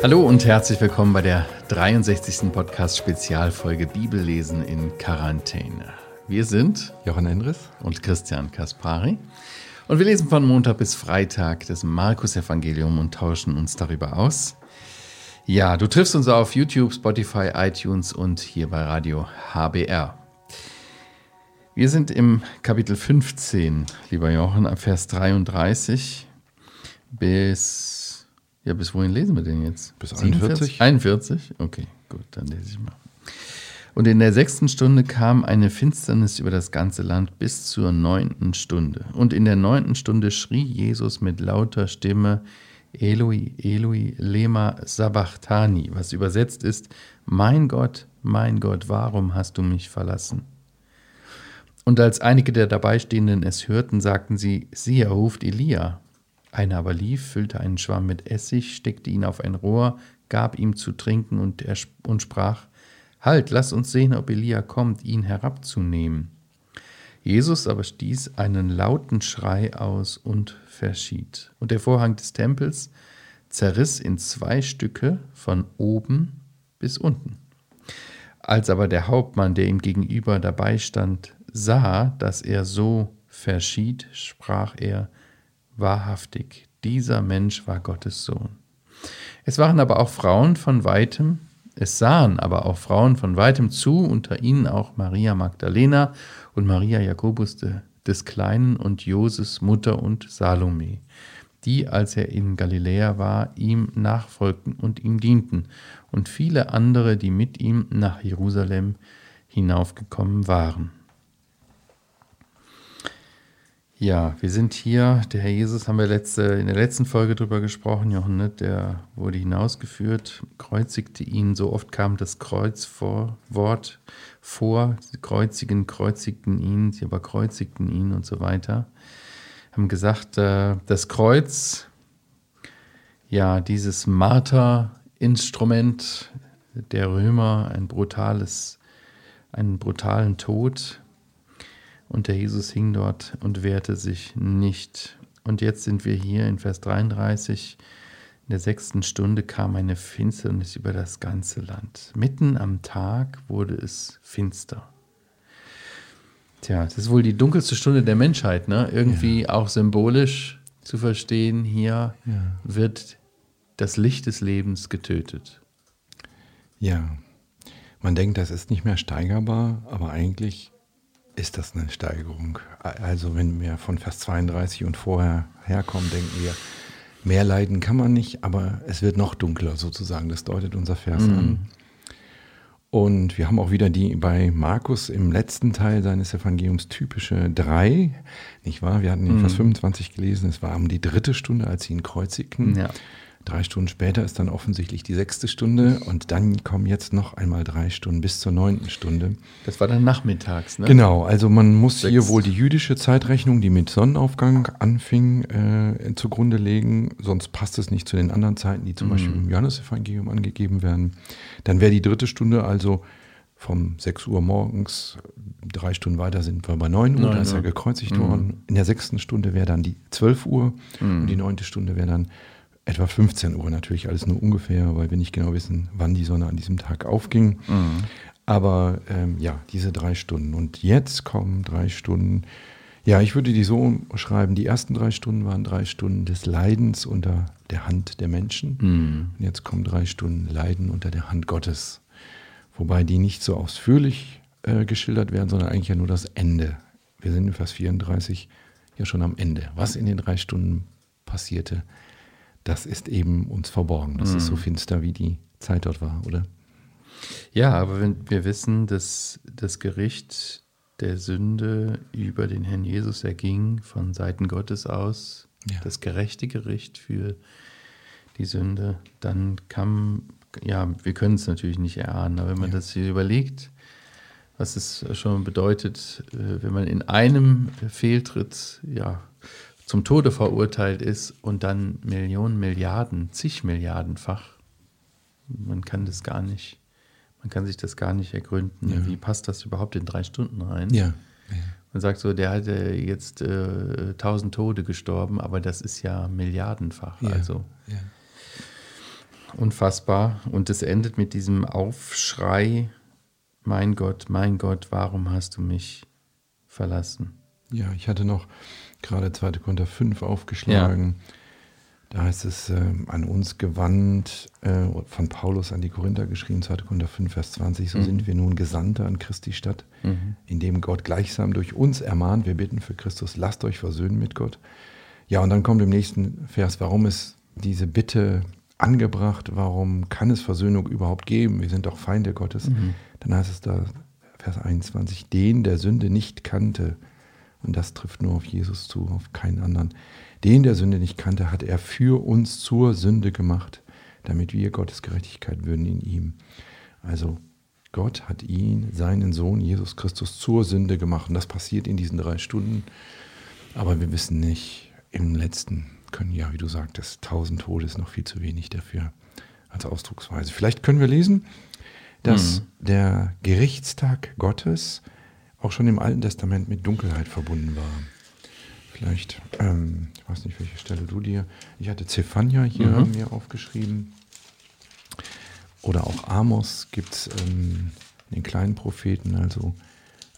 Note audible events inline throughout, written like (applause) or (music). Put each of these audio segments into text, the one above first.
Hallo und herzlich willkommen bei der 63. Podcast-Spezialfolge Bibellesen in Quarantäne. Wir sind Jochen Endres und Christian Kaspari und wir lesen von Montag bis Freitag das Markus-Evangelium und tauschen uns darüber aus. Ja, du triffst uns auf YouTube, Spotify, iTunes und hier bei Radio HBR. Wir sind im Kapitel 15, lieber Jochen, ab Vers 33 bis, ja, bis wohin lesen wir denn jetzt? Bis 41. 41? Okay, gut, dann lese ich mal. Und in der sechsten Stunde kam eine Finsternis über das ganze Land bis zur neunten Stunde. Und in der neunten Stunde schrie Jesus mit lauter Stimme, Eloi, Eloi, lema sabachthani, was übersetzt ist, mein Gott, mein Gott, warum hast du mich verlassen? Und als einige der Dabeistehenden es hörten, sagten sie, sie er ruft Elia. Einer aber lief, füllte einen Schwamm mit Essig, steckte ihn auf ein Rohr, gab ihm zu trinken und, er, und sprach, Halt, lass uns sehen, ob Elia kommt, ihn herabzunehmen. Jesus aber stieß einen lauten Schrei aus und verschied. Und der Vorhang des Tempels zerriss in zwei Stücke von oben bis unten. Als aber der Hauptmann, der ihm gegenüber dabei stand, sah, dass er so verschied, sprach er, wahrhaftig, dieser Mensch war Gottes Sohn. Es waren aber auch Frauen von weitem, es sahen aber auch Frauen von weitem zu, unter ihnen auch Maria Magdalena und Maria Jakobus de, des Kleinen und Joses Mutter und Salome, die, als er in Galiläa war, ihm nachfolgten und ihm dienten, und viele andere, die mit ihm nach Jerusalem hinaufgekommen waren. Ja, wir sind hier, der Herr Jesus haben wir letzte, in der letzten Folge drüber gesprochen, Jochen, ne? der wurde hinausgeführt, kreuzigte ihn, so oft kam das Kreuzwort vor, sie kreuzigen, kreuzigten ihn, sie aber kreuzigten ihn und so weiter. Haben gesagt, äh, das Kreuz, ja, dieses Marterinstrument der Römer, ein brutales, einen brutalen Tod, und der Jesus hing dort und wehrte sich nicht. Und jetzt sind wir hier in Vers 33. In der sechsten Stunde kam eine Finsternis über das ganze Land. Mitten am Tag wurde es finster. Tja, das ist wohl die dunkelste Stunde der Menschheit, ne? Irgendwie ja. auch symbolisch zu verstehen, hier ja. wird das Licht des Lebens getötet. Ja, man denkt, das ist nicht mehr steigerbar, aber eigentlich ist das eine Steigerung. Also wenn wir von Vers 32 und vorher herkommen, denken wir, mehr leiden kann man nicht, aber es wird noch dunkler sozusagen. Das deutet unser Vers mhm. an. Und wir haben auch wieder die bei Markus im letzten Teil seines Evangeliums typische drei, nicht wahr? Wir hatten in mhm. Vers 25 gelesen, es war um die dritte Stunde, als sie ihn kreuzigten. Ja. Drei Stunden später ist dann offensichtlich die sechste Stunde und dann kommen jetzt noch einmal drei Stunden bis zur neunten Stunde. Das war dann nachmittags, ne? Genau, also man muss Sechs. hier wohl die jüdische Zeitrechnung, die mit Sonnenaufgang anfing, äh, zugrunde legen, sonst passt es nicht zu den anderen Zeiten, die zum mhm. Beispiel im Johannesevangelium angegeben werden. Dann wäre die dritte Stunde also vom 6 Uhr morgens, drei Stunden weiter sind wir bei 9 Uhr, 9 da ist er gekreuzigt mhm. worden. In der sechsten Stunde wäre dann die 12 Uhr mhm. und die neunte Stunde wäre dann etwa 15 Uhr natürlich, alles nur ungefähr, weil wir nicht genau wissen, wann die Sonne an diesem Tag aufging. Mhm. Aber ähm, ja, diese drei Stunden. Und jetzt kommen drei Stunden. Ja, ich würde die so schreiben, die ersten drei Stunden waren drei Stunden des Leidens unter der Hand der Menschen. Mhm. Und jetzt kommen drei Stunden Leiden unter der Hand Gottes. Wobei die nicht so ausführlich äh, geschildert werden, sondern eigentlich ja nur das Ende. Wir sind in Vers 34 ja schon am Ende. Was in den drei Stunden passierte, das ist eben uns verborgen. Das mhm. ist so mhm. finster, wie die Zeit dort war, oder? Ja, aber wenn wir wissen, dass das Gericht der Sünde über den Herrn Jesus erging von Seiten Gottes aus, ja. das gerechte Gericht für die Sünde, dann kam, ja, wir können es natürlich nicht erahnen, aber wenn man ja. das hier überlegt, was es schon bedeutet, äh, wenn man in einem Fehltritt, ja, zum Tode verurteilt ist und dann Millionen, Milliarden, zig Milliardenfach. Man kann das gar nicht, man kann sich das gar nicht ergründen. Ja. Wie passt das überhaupt in drei Stunden rein? Ja. ja. Man sagt so, der hatte jetzt äh, tausend Tode gestorben, aber das ist ja milliardenfach. Ja, Also unfassbar. Und es endet mit diesem Aufschrei, mein Gott, mein Gott, warum hast du mich verlassen? Ja, ich hatte noch gerade 2. Korinther 5 aufgeschlagen. Da heißt es äh, an uns gewandt, äh, von Paulus an die Korinther geschrieben, 2. Korinther 5, Vers 20. So Mhm. sind wir nun Gesandte an Christi Stadt, indem Gott gleichsam durch uns ermahnt. Wir bitten für Christus, lasst euch versöhnen mit Gott. Ja, und dann kommt im nächsten Vers, warum ist diese Bitte angebracht? Warum kann es Versöhnung überhaupt geben? Wir sind doch Feinde Gottes. Dann heißt es da, Vers 21, den der Sünde nicht kannte, und das trifft nur auf Jesus zu, auf keinen anderen. Den der Sünde nicht kannte, hat er für uns zur Sünde gemacht, damit wir Gottes Gerechtigkeit würden in ihm. Also Gott hat ihn, seinen Sohn Jesus Christus, zur Sünde gemacht. Und das passiert in diesen drei Stunden. Aber wir wissen nicht, im letzten können ja, wie du sagtest, tausend Tode ist noch viel zu wenig dafür als Ausdrucksweise. Vielleicht können wir lesen, dass der Gerichtstag Gottes auch schon im Alten Testament mit Dunkelheit verbunden war. Vielleicht, ähm, ich weiß nicht, welche Stelle du dir. Ich hatte Zephania hier Mhm. mir aufgeschrieben. Oder auch Amos gibt es ähm, in den kleinen Propheten, also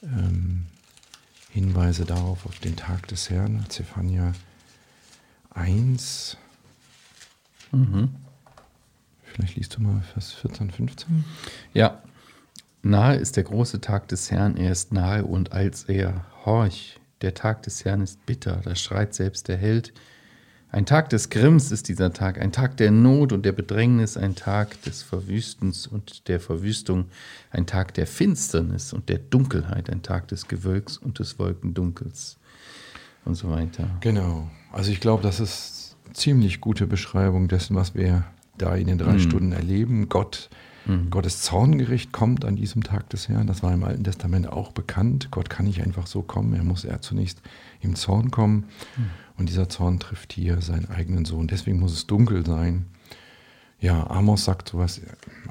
ähm, Hinweise darauf, auf den Tag des Herrn. Zephania 1. Vielleicht liest du mal Vers 14, 15. Ja, nahe ist der große Tag des Herrn, er ist nahe und als er, horch, der Tag des Herrn ist bitter, da schreit selbst der Held. Ein Tag des Grimms ist dieser Tag, ein Tag der Not und der Bedrängnis, ein Tag des Verwüstens und der Verwüstung, ein Tag der Finsternis und der Dunkelheit, ein Tag des Gewölks und des Wolkendunkels und so weiter. Genau. Also ich glaube, das ist ziemlich gute Beschreibung dessen, was wir da in den drei Stunden erleben. Gott, Gottes Zorngericht kommt an diesem Tag des Herrn. Das war im Alten Testament auch bekannt. Gott kann nicht einfach so kommen. Er muss er zunächst im Zorn kommen. Und dieser Zorn trifft hier seinen eigenen Sohn. Deswegen muss es dunkel sein. Ja, Amos sagt sowas,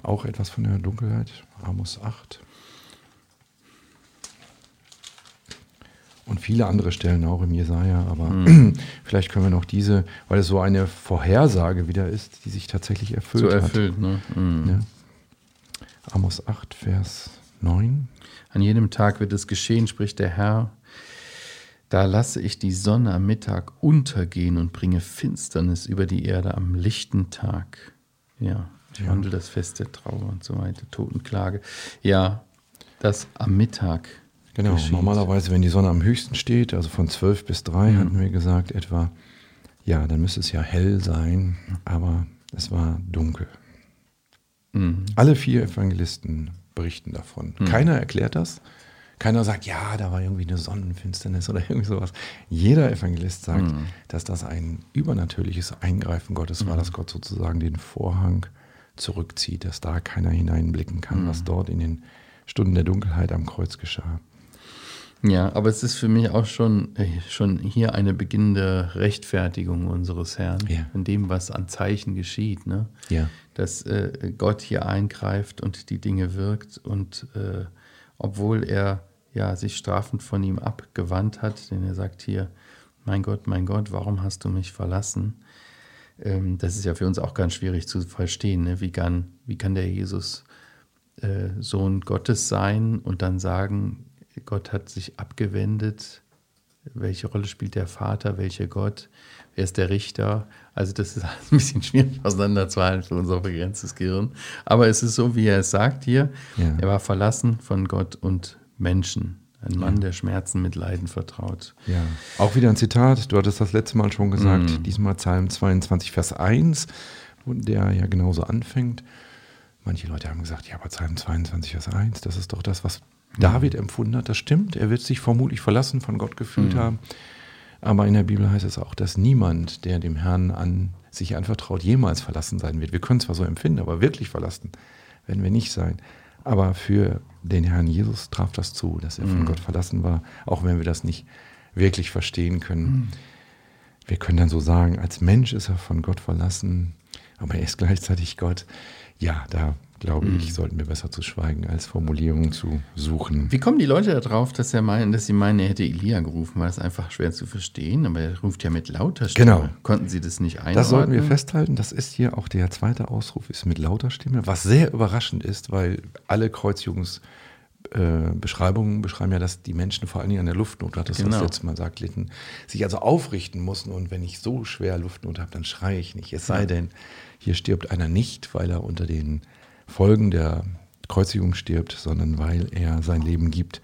auch etwas von der Dunkelheit. Amos 8. Und viele andere Stellen auch im Jesaja, aber (clears throat) vielleicht können wir noch diese, weil es so eine Vorhersage wieder ist, die sich tatsächlich erfüllt So hat. erfüllt, ne? Mhm. Ja. Amos 8, Vers 9. An jedem Tag wird es geschehen, spricht der Herr. Da lasse ich die Sonne am Mittag untergehen und bringe Finsternis über die Erde am lichten Tag. Ja, ich Ja. wandle das Fest der Trauer und so weiter, Totenklage. Ja, das am Mittag. Genau, geschieht. normalerweise, wenn die Sonne am höchsten steht, also von 12 bis 3 Mhm. hatten wir gesagt etwa, ja, dann müsste es ja hell sein, aber es war dunkel. Mhm. Alle vier Evangelisten berichten davon. Keiner erklärt das. Keiner sagt, ja, da war irgendwie eine Sonnenfinsternis oder (laughs) irgendwie sowas. Jeder Evangelist sagt, dass das ein übernatürliches Eingreifen Gottes war, dass Gott sozusagen den Vorhang zurückzieht, dass da keiner hineinblicken kann, was dort in den Stunden der Dunkelheit am Kreuz geschah. Ja, aber es ist für mich auch schon, äh, schon hier eine beginnende Rechtfertigung unseres Herrn, Ja. in dem, was an Zeichen geschieht. Ne? Ja. dass äh, Gott hier eingreift und die Dinge wirkt und äh, obwohl er ja sich strafend von ihm abgewandt hat, denn er sagt hier, mein Gott, mein Gott, warum hast du mich verlassen? Ähm, das ist ja für uns auch ganz schwierig zu verstehen. Ne? Wie, kann, wie kann der Jesus äh, Sohn Gottes sein und dann sagen, Gott hat sich abgewendet? Welche Rolle spielt der Vater? Welcher Gott? Wer ist der Richter? Also das ist (laughs) ein bisschen schwierig auseinanderzuhalten für unser begrenztes Gehirn. Aber es ist so, wie er es sagt hier. Ja. Er war verlassen von Gott und Menschen. Ein Mann, der Schmerzen mit Leiden vertraut. Ja. Auch wieder ein Zitat, du hattest das letzte Mal schon gesagt, diesmal Psalm 22, Vers 1, wo der ja genauso anfängt. Manche Leute haben gesagt, ja, aber Psalm 22, Vers 1, das ist doch das, was David empfunden hat. Das stimmt, er wird sich vermutlich verlassen von Gott gefühlt haben. Aber in der Bibel heißt es auch, dass niemand, der dem Herrn an sich anvertraut, jemals verlassen sein wird. Wir können zwar so empfinden, aber wirklich verlassen werden wir nicht sein. Aber für den Herrn Jesus traf das zu, dass er von Gott verlassen war, auch wenn wir das nicht wirklich verstehen können. Wir können dann so sagen, als Mensch ist er von Gott verlassen, aber er ist gleichzeitig Gott. Ja, da glaube mhm. ich, sollten wir besser zu schweigen, als Formulierungen zu suchen. Wie kommen die Leute darauf, dass, er meinen, dass sie meinen, er hätte Elia gerufen? War das einfach schwer zu verstehen? Aber er ruft ja mit lauter Stimme. Genau. Konnten sie das nicht einordnen? Das sollten wir festhalten. Das ist hier auch der zweite Ausruf, ist mit lauter Stimme, was sehr überraschend ist, weil alle Kreuzjungs- äh, Beschreibungen beschreiben ja, dass die Menschen vor allen Dingen an der Luftnot, hat das genau. das letzte Mal sagt, litten, sich also aufrichten mussten und wenn ich so schwer Luftnot habe, dann schreie ich nicht. Es sei denn, hier stirbt einer nicht, weil er unter den Folgen der Kreuzigung stirbt, sondern weil er sein Leben gibt.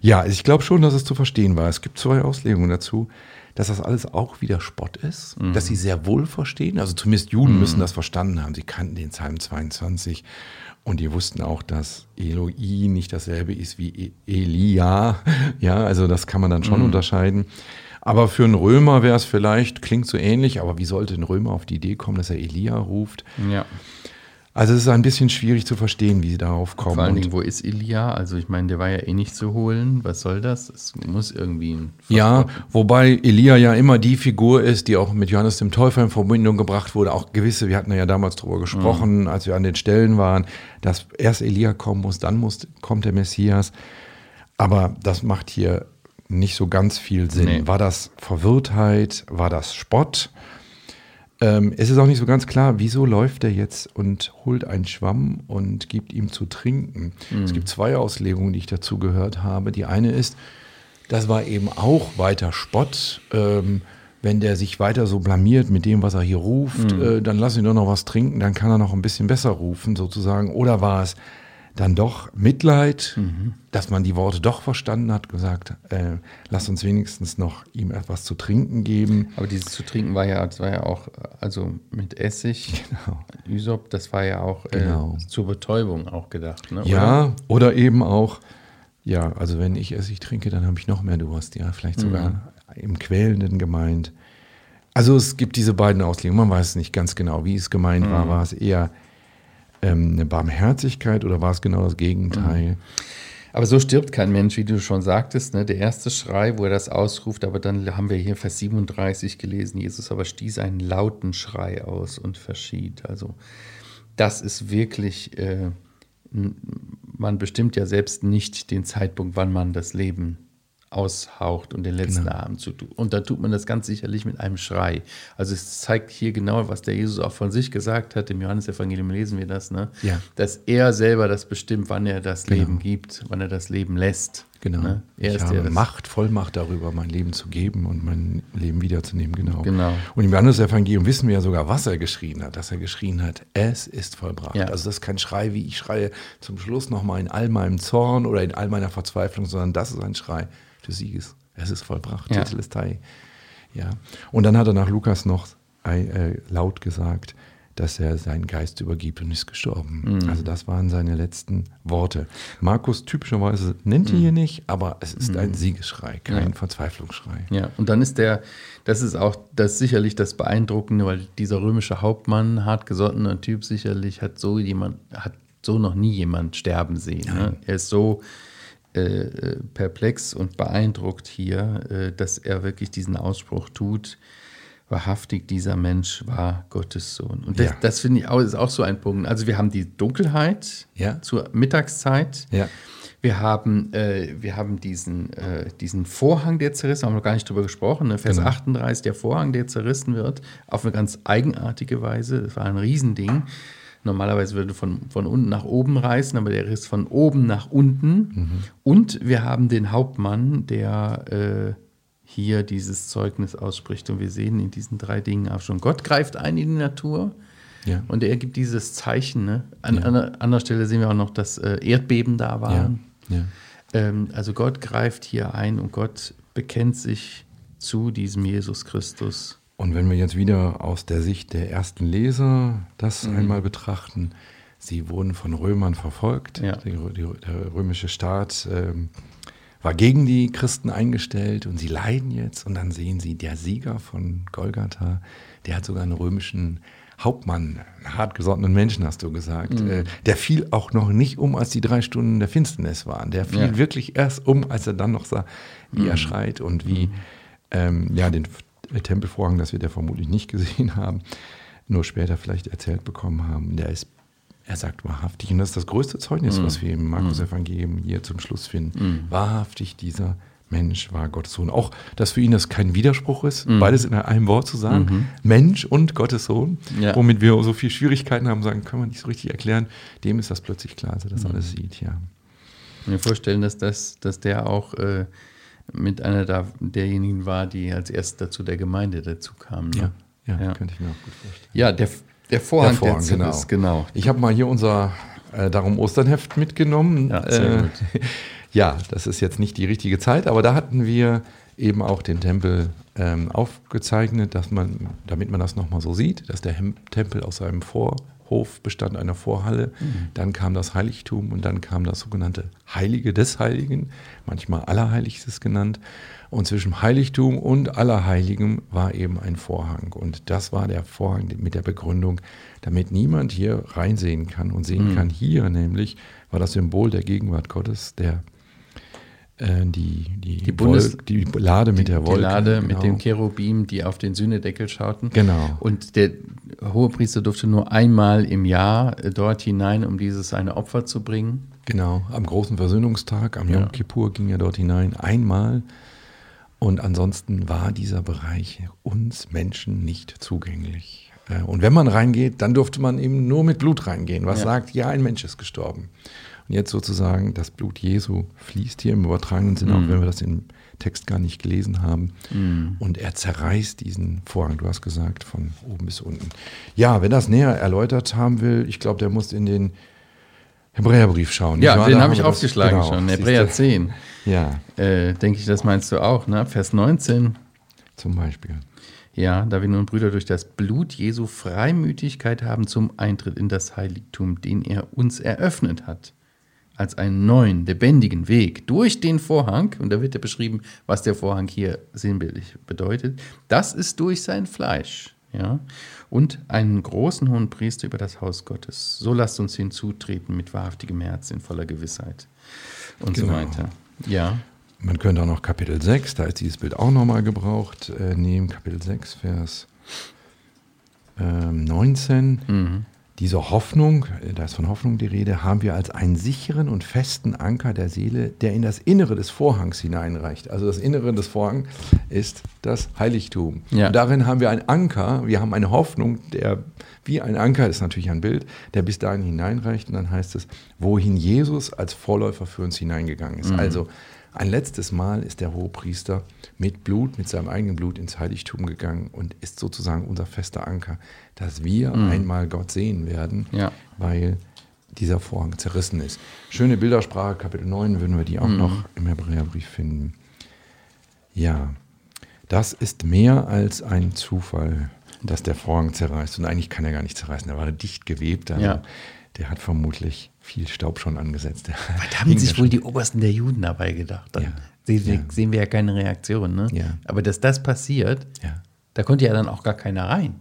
Ja, ich glaube schon, dass es zu verstehen war. Es gibt zwei Auslegungen dazu, dass das alles auch wieder Spott ist, mhm. dass sie sehr wohl verstehen. Also zumindest Juden mhm. müssen das verstanden haben. Sie kannten den Psalm 22 und die wussten auch, dass Eloi nicht dasselbe ist wie e- Elia. (laughs) Ja, also das kann man dann schon mhm. unterscheiden. Aber für einen Römer wäre es vielleicht, klingt so ähnlich, aber wie sollte ein Römer auf die Idee kommen, dass er Elia ruft? Ja. Also es ist ein bisschen schwierig zu verstehen, wie sie darauf kommen. Vor allen Dingen, wo ist Elia? Also ich meine, der war ja eh nicht zu holen. Was soll das? Es muss irgendwie ein Ja, wobei Elia ja immer die Figur ist, die auch mit Johannes dem Täufer in Verbindung gebracht wurde. Auch gewisse, wir hatten ja damals darüber gesprochen, mhm. als wir an den Stellen waren, dass erst Elia kommen muss, dann muss, kommt der Messias. Aber das macht hier nicht so ganz viel Sinn. Nee. War das Verwirrtheit? War das Spott? Ähm, es ist auch nicht so ganz klar, wieso läuft er jetzt und holt einen Schwamm und gibt ihm zu trinken. Mhm. Es gibt zwei Auslegungen, die ich dazu gehört habe. Die eine ist, das war eben auch weiter Spott. Ähm, wenn der sich weiter so blamiert mit dem, was er hier ruft, mhm. äh, dann lass ihn doch noch was trinken, dann kann er noch ein bisschen besser rufen, sozusagen. Oder war es, dann doch Mitleid, mhm. dass man die Worte doch verstanden hat, gesagt, äh, lass uns wenigstens noch ihm etwas zu trinken geben. Aber dieses zu trinken war ja, das war ja auch, also mit Essig, genau. Ysop, das war ja auch äh, genau. zur Betäubung auch gedacht. Ne? Ja, oder? oder eben auch, ja, also wenn ich Essig trinke, dann habe ich noch mehr Durst, ja, vielleicht sogar mhm. im Quälenden gemeint. Also es gibt diese beiden Auslegungen, man weiß nicht ganz genau, wie es gemeint mhm. war, war es eher ähm, eine Barmherzigkeit oder war es genau das Gegenteil? Mhm. Aber so stirbt kein Mensch, wie du schon sagtest. Ne? Der erste Schrei, wo er das ausruft, aber dann haben wir hier Vers 37 gelesen, Jesus aber stieß einen lauten Schrei aus und verschied. Also das ist wirklich, äh, man bestimmt ja selbst nicht den Zeitpunkt, wann man das Leben aushaucht und den letzten genau. Abend zu tun. Und da tut man das ganz sicherlich mit einem Schrei. Also es zeigt hier genau, was der Jesus auch von sich gesagt hat. Im Johannesevangelium lesen wir das, ne? Ja. Dass er selber das bestimmt, wann er das genau. Leben gibt, wann er das Leben lässt. Genau. Ne? Er ich habe der, Macht, Vollmacht darüber, mein Leben zu geben und mein Leben wiederzunehmen. Genau. genau. Und im Johannesevangelium wissen wir ja sogar, was er geschrien hat. Dass er geschrien hat, es ist vollbracht. Ja. Also das ist kein Schrei, wie ich schreie zum Schluss nochmal in all meinem Zorn oder in all meiner Verzweiflung, sondern das ist ein Schrei des Sieges. Es ist vollbracht, ja. Tetelestai. Ja. Und dann hat er nach Lukas noch äh, laut gesagt, dass er seinen Geist übergibt und ist gestorben. Mhm. Also das waren seine letzten Worte. Markus typischerweise nennt ihn mhm. hier nicht, aber es ist mhm. ein Siegesschrei, kein ja. Verzweiflungsschrei. Ja, und dann ist der, das ist auch das sicherlich das Beeindruckende, weil dieser römische Hauptmann, hartgesottener Typ sicherlich, hat so jemand, hat so noch nie jemand sterben sehen. Ne? Er ist so äh, perplex und beeindruckt hier, äh, dass er wirklich diesen Ausspruch tut. Wahrhaftig, dieser Mensch war Gottes Sohn. Und das, ja. das finde ich auch, ist auch so ein Punkt. Also wir haben die Dunkelheit ja. zur Mittagszeit. Ja. Wir haben, äh, wir haben diesen, äh, diesen Vorhang, der zerrissen, haben wir noch gar nicht drüber gesprochen, ne? Vers genau. 38, der Vorhang, der zerrissen wird, auf eine ganz eigenartige Weise. Das war ein Riesending. Normalerweise würde von, von unten nach oben reißen, aber der ist von oben nach unten. Mhm. Und wir haben den Hauptmann, der äh, hier dieses Zeugnis ausspricht. Und wir sehen in diesen drei Dingen auch schon, Gott greift ein in die Natur. Ja. Und er gibt dieses Zeichen. Ne? An, ja. an anderer Stelle sehen wir auch noch, dass äh, Erdbeben da waren. Ja. Ähm, also Gott greift hier ein und Gott bekennt sich zu diesem Jesus Christus. Und wenn wir jetzt wieder aus der Sicht der ersten Leser das mhm. einmal betrachten, sie wurden von Römern verfolgt. Ja. Die, der römische Staat ähm, war gegen die Christen eingestellt und sie leiden jetzt. Und dann sehen sie, der Sieger von Golgatha, der hat sogar einen römischen Hauptmann, einen hartgesottenen Menschen, hast du gesagt. Mhm. Äh, der fiel auch noch nicht um, als die drei Stunden der Finsternis waren. Der fiel ja. wirklich erst um, als er dann noch sah, wie mhm. er schreit und wie mhm. ähm, ja, den Tempelvorhang, das wir der vermutlich nicht gesehen haben, nur später vielleicht erzählt bekommen haben. Der ist Er sagt wahrhaftig, und das ist das größte Zeugnis, Mhm. was wir im Markus-Evangelium hier zum Schluss finden. Wahrhaftig, dieser Mensch war Gottes Sohn. Auch, dass für ihn das kein Widerspruch ist, Mhm. beides in einem Wort zu sagen. Mensch und Gottes Sohn. Ja. Womit wir so viel Schwierigkeiten haben, sagen, können wir nicht so richtig erklären. Dem ist das plötzlich klar, dass er Mhm. das alles sieht, ja. mir vorstellen, dass, das, dass der auch äh, mit einer da, derjenigen war, die als erst dazu der Gemeinde dazu kam. Ne? Ja, ja, Ja. könnte ich mir auch gut vorstellen. Ja, der, der Vorhang, Der Vorhang, der genau. ist, genau. Ich habe mal hier unser äh, Darum Osternheft mitgenommen. Ja, sehr äh, gut. (laughs) ja, das ist jetzt nicht die richtige Zeit, aber da hatten wir eben auch den Tempel ähm, aufgezeichnet, dass man, damit man das nochmal so sieht, dass der Tempel aus einem Vorhof bestand, einer Vorhalle. Mhm. Dann kam das Heiligtum und dann kam das sogenannte Heilige des Heiligen, manchmal Allerheiligstes genannt. Und zwischen Heiligtum und Allerheiligem war eben ein Vorhang. Und das war der Vorhang mit der Begründung, damit niemand hier reinsehen kann und sehen Mhm. kann. Hier nämlich war das Symbol der Gegenwart Gottes, der äh, die, die, Die Bundes- Wolk- die Lade mit der Wolke. Die Lade genau. mit dem Cherubim, die auf den Sühnedeckel schauten. Genau. Und der Hohepriester durfte nur einmal im Jahr äh, dort hinein, um dieses eine Opfer zu bringen. Genau, am großen Versöhnungstag, am Ja. Yom Kippur ging er dort hinein, einmal. Und ansonsten war dieser Bereich uns Menschen nicht zugänglich. Äh, Und wenn man reingeht, dann durfte man eben nur mit Blut reingehen, was Ja. sagt, ja, ein Mensch ist gestorben. Und jetzt sozusagen, das Blut Jesu fließt hier im übertragenen Sinne, Mhm. auch wenn wir das im Text gar nicht gelesen haben. Und er zerreißt diesen Vorhang, du hast gesagt, von oben bis unten. Ja, wer das näher erläutert haben will, ich glaube, der muss in den Hebräerbrief schauen. Ja, den habe ich aufgeschlagen genau, schon. Hebräer du? 10. Ja, Äh, Denke ich, das meinst du auch, ne? Vers 19. zum Beispiel. Ja, da wir nun Brüder durch das Blut Jesu Freimütigkeit haben zum Eintritt in das Heiligtum, den er uns eröffnet hat, als einen neuen, lebendigen Weg durch den Vorhang, und da wird ja beschrieben, was der Vorhang hier sinnbildlich bedeutet, das ist durch sein Fleisch, ja, und einen großen hohen Priester über das Haus Gottes. So lasst uns hinzutreten mit wahrhaftigem Herz in voller Gewissheit und so Genau. weiter. Ja, Man könnte auch noch Kapitel 6, da ist dieses Bild auch nochmal gebraucht, äh, nehmen. Kapitel 6, Vers ähm, 19. Mhm. Diese Hoffnung, äh, da ist von Hoffnung die Rede, haben wir als einen sicheren und festen Anker der Seele, der in das Innere des Vorhangs hineinreicht. Also das Innere des Vorhangs ist das Heiligtum. Ja. Und darin haben wir einen Anker, wir haben eine Hoffnung, der wie ein Anker, ist natürlich ein Bild, der bis dahin hineinreicht. Und dann heißt es, wohin Jesus als Vorläufer für uns hineingegangen ist. Also ein letztes Mal ist der Hohepriester mit Blut, mit seinem eigenen Blut ins Heiligtum gegangen und ist sozusagen unser fester Anker, dass wir einmal Gott sehen werden, Ja. weil dieser Vorhang zerrissen ist. Schöne Bildersprache, Kapitel 9 würden wir die auch noch im Hebräerbrief finden. Ja, das ist mehr als ein Zufall, dass der Vorhang zerreißt. Und eigentlich kann er gar nicht zerreißen, der war dicht gewebt. Also Ja. Der hat vermutlich viel Staub schon angesetzt. (laughs) Was haben sich wohl die Obersten der Juden dabei gedacht? Dann Ja. sehen, wir, Ja. sehen wir ja keine Reaktion. Ne? Ja. Aber dass das passiert, da konnte ja dann auch gar keiner rein.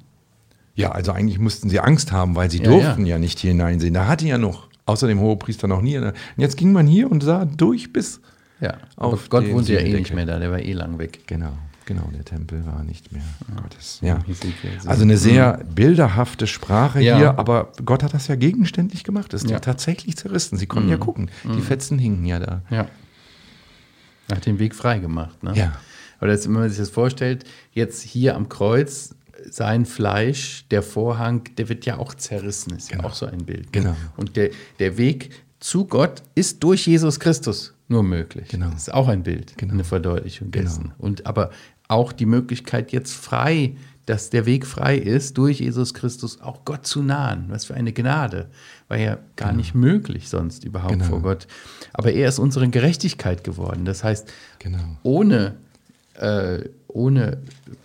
Ja, also eigentlich mussten sie Angst haben, weil sie durften ja. nicht hier hineinsehen. Da hatte ja noch, außer dem Hohepriester noch nie. Und jetzt ging man hier und sah durch bis. Ja. Aber Auf Gott wohnte ja eh nicht mehr da, der war eh lang weg. Genau, genau, der Tempel war nicht mehr Gottes. Ja. Also eine sehr bilderhafte Sprache Ja. hier, aber Gott hat das ja gegenständlich gemacht. Es ist Ja. ja tatsächlich zerrissen. Sie konnten ja gucken. Die Fetzen hingen ja da. Ja. Er hat den Weg frei gemacht. Ne? Ja. Aber das, wenn man sich das vorstellt, jetzt hier am Kreuz, sein Fleisch, der Vorhang, der wird ja auch zerrissen. Ist ja Genau. auch so ein Bild. Genau. Und der, der Weg zu Gott ist durch Jesus Christus nur möglich. Genau. Das ist auch ein Bild, Genau. eine Verdeutlichung Genau. dessen. Und aber auch die Möglichkeit jetzt frei, dass der Weg frei ist, durch Jesus Christus auch Gott zu nahen. Was für eine Gnade. War ja gar nicht möglich sonst überhaupt Genau. vor Gott. Aber er ist unsere Gerechtigkeit geworden. Das heißt, Genau. ohne, äh, ohne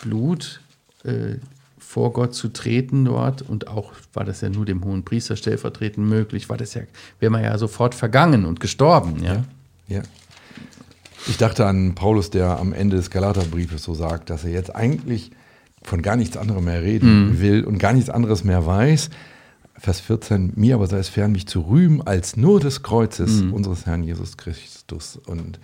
Blut äh, vor Gott zu treten dort und auch war das ja nur dem hohen Priester stellvertretend möglich, war das ja, wäre man ja sofort vergangen und gestorben. Ja? Ja. Ich dachte an Paulus, der am Ende des Galaterbriefes so sagt, dass er jetzt eigentlich von gar nichts anderem mehr reden will und gar nichts anderes mehr weiß. Vers 14, mir aber sei es fern, mich zu rühmen als nur des Kreuzes unseres Herrn Jesus Christus. Und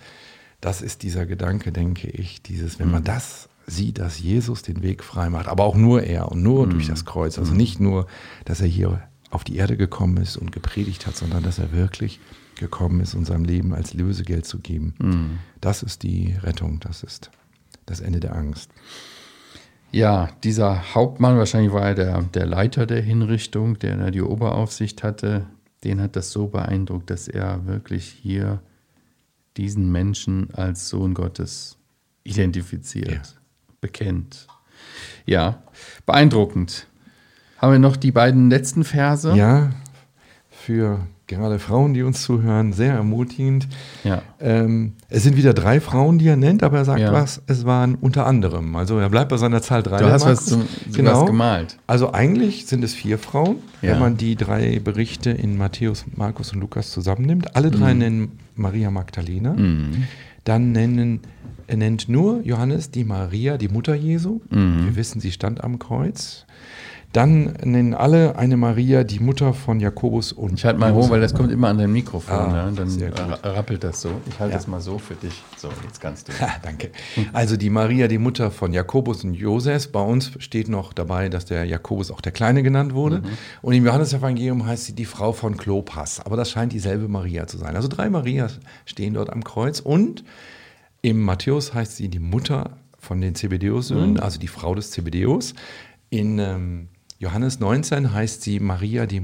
das ist dieser Gedanke, denke ich, dieses, wenn man das sieht, dass Jesus den Weg frei macht, aber auch nur er und nur durch das Kreuz. Also nicht nur, dass er hier auf die Erde gekommen ist und gepredigt hat, sondern dass er wirklich gekommen ist, sein Leben als Lösegeld zu geben. Mhm. Das ist die Rettung, das ist das Ende der Angst. Ja, dieser Hauptmann, wahrscheinlich war er der, der Leiter der Hinrichtung, der da die Oberaufsicht hatte, den hat das so beeindruckt, dass er wirklich hier diesen Menschen als Sohn Gottes identifiziert, Ja. bekennt. Ja, beeindruckend. Haben wir noch die beiden letzten Verse? Ja, für gerade Frauen, die uns zuhören, sehr ermutigend. Ja. Ähm, es sind wieder drei Frauen, die er nennt, aber er sagt Ja. was, es waren unter anderem. Also er bleibt bei seiner Zahl drei. Du hast was, zum, genau. was gemalt. Also eigentlich sind es vier Frauen, Ja. wenn man die drei Berichte in Matthäus, Markus und Lukas zusammennimmt. Alle drei nennen Maria Magdalena. Mhm. Dann nennen, er nennt nur Johannes die Maria, die Mutter Jesu. Mhm. Wir wissen, sie stand am Kreuz. Dann nennen alle eine Maria, die Mutter von Jakobus und Ich halte mal hoch, weil das kommt immer an dein Mikrofon. Ah, ne? Dann rappelt das so. Ich halte Ja. das mal so für dich. So, jetzt kannst du. (laughs) Ha, danke. Also die Maria, die Mutter von Jakobus und Joses. Bei uns steht noch dabei, dass der Jakobus auch der Kleine genannt wurde. Und im Johannesevangelium heißt sie die Frau von Klopas. Aber das scheint dieselbe Maria zu sein. Also drei Marias stehen dort am Kreuz. Und im Matthäus heißt sie die Mutter von den Zebedeus-Söhnen, also die Frau des Zebedeus. In ähm, Johannes 19 heißt sie Maria, die,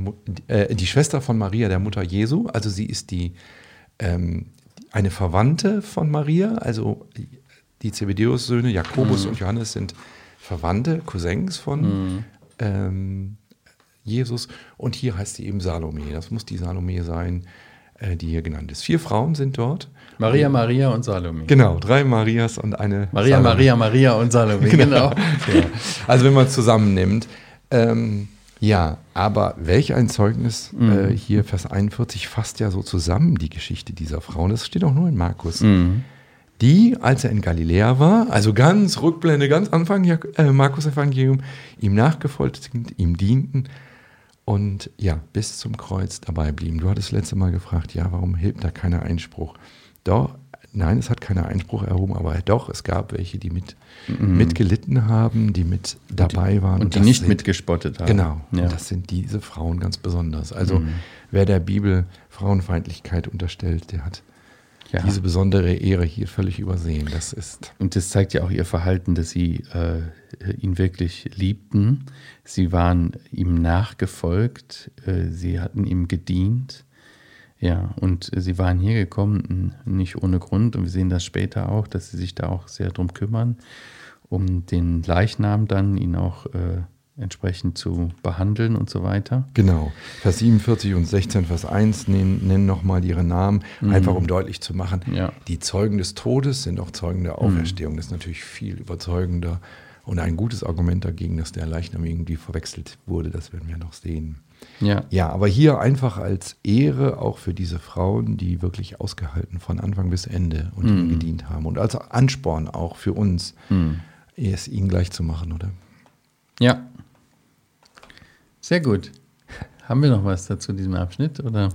äh, die Schwester von Maria, der Mutter Jesu. Also sie ist die ähm, eine Verwandte von Maria, also die- Zebedeus-Söhne, Jakobus und Johannes sind Verwandte, Cousins von ähm, Jesus. Und hier heißt sie eben Salome. Das muss die Salome sein, äh, die hier genannt ist. Vier Frauen sind dort. Maria, Maria und Salome. Genau, drei Marias und eine Maria, Salome. Maria, Maria und Salome. (laughs) Genau. Ja. Also wenn man es zusammennimmt. Ähm, ja, aber welch ein Zeugnis äh, hier, Vers 41, fasst ja so zusammen die Geschichte dieser Frauen. Das steht auch nur in Markus. Die, als er in Galiläa war, also ganz Rückblende, ganz Anfang äh, Markus Evangelium, ihm nachgefolgt sind, ihm dienten und ja, bis zum Kreuz dabei blieben. Du hattest letzte Mal gefragt, ja, warum hebt da keiner Einspruch? Doch, nein, es hat keiner Einspruch erhoben, aber doch, es gab welche, die mit, mitgelitten haben, die mit dabei waren. Und die das nicht sind- mitgespottet haben. Genau, Ja. und das sind diese Frauen ganz besonders. Also Mhm. wer der Bibel Frauenfeindlichkeit unterstellt, der hat Ja. diese besondere Ehre hier völlig übersehen. Das ist Und das zeigt ja auch ihr Verhalten, dass sie äh, ihn wirklich liebten. Sie waren ihm nachgefolgt, äh, sie hatten ihm gedient. Ja, und sie waren hier gekommen, n- nicht ohne Grund. Und wir sehen das später auch, dass sie sich da auch sehr drum kümmern, um den Leichnam dann, ihn auch äh, entsprechend zu behandeln und so weiter. Genau. Vers 47 und 16, Vers 1 nennen, nennen nochmal ihre Namen, einfach um deutlich zu machen, Mhm. Ja. die Zeugen des Todes sind auch Zeugen der Auferstehung. Das ist natürlich viel überzeugender und ein gutes Argument dagegen, dass der Leichnam irgendwie verwechselt wurde. Das werden wir noch sehen. Ja, Ja, aber hier einfach als Ehre auch für diese Frauen, die wirklich ausgehalten von Anfang bis Ende und ihnen gedient haben. Und als Ansporn auch für uns, es ihnen gleich zu machen, oder? ja. Sehr gut. Haben wir noch was dazu diesem Abschnitt? Oder?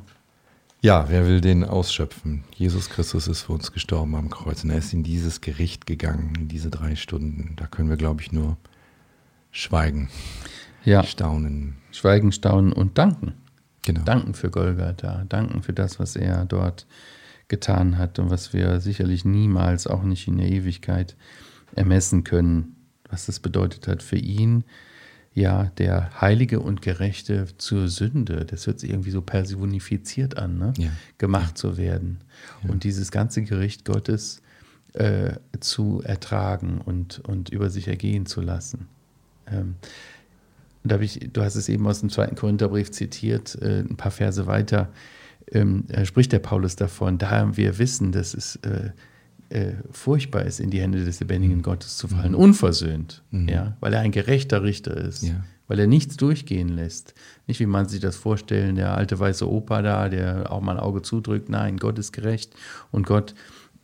Ja, wer will den ausschöpfen? Jesus Christus ist für uns gestorben am Kreuz und er ist in dieses Gericht gegangen, in diese drei Stunden. Da können wir, glaube ich, nur schweigen, Ja, staunen. schweigen, staunen und danken. Genau. Danken für Golgatha, danken für das, was er dort getan hat und was wir sicherlich niemals, auch nicht in der Ewigkeit, ermessen können, was das bedeutet hat für ihn. Ja, der Heilige und Gerechte zur Sünde, das hört sich irgendwie so personifiziert an, ne? Ja. gemacht zu werden. Und dieses ganze Gericht Gottes äh, zu ertragen und, und über sich ergehen zu lassen. Ähm, da habe ich, du hast es eben aus dem zweiten Korintherbrief zitiert, äh, ein paar Verse weiter, ähm, äh, spricht der Paulus davon, da wir wissen, dass es äh, äh, furchtbar ist, in die Hände des lebendigen Gottes zu fallen, unversöhnt, ja, weil er ein gerechter Richter ist, Ja. weil er nichts durchgehen lässt. Nicht wie man sich das vorstellen, der alte weiße Opa da, der auch mal ein Auge zudrückt. Nein, Gott ist gerecht und Gott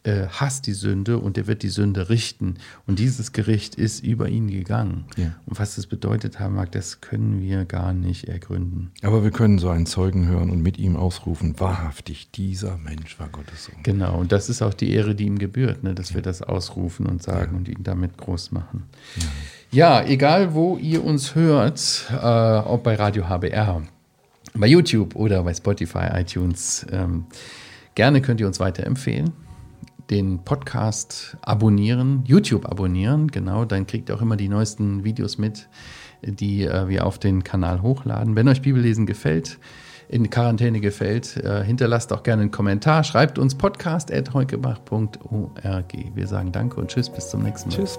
äh, hasst die Sünde und er wird die Sünde richten. Und dieses Gericht ist über ihn gegangen. Ja. Und was das bedeutet haben mag, das können wir gar nicht ergründen. Aber wir können so einen Zeugen hören und mit ihm ausrufen, wahrhaftig, dieser Mensch war Gottes Sohn. Genau, und das ist auch die Ehre, die ihm gebührt, ne, dass wir das ausrufen und sagen und ihn damit groß machen. Ja, egal wo ihr uns hört, äh, ob bei Radio HBR bei YouTube oder bei Spotify, iTunes. Ähm, gerne könnt ihr uns weiterempfehlen. Den Podcast abonnieren, YouTube abonnieren, genau, dann kriegt ihr auch immer die neuesten Videos mit, die äh, wir auf den Kanal hochladen. Wenn euch Bibellesen gefällt, in Quarantäne gefällt, äh, hinterlasst auch gerne einen Kommentar, schreibt uns podcast.heukebach.org. Wir sagen Danke und Tschüss, bis zum nächsten Mal. Tschüss.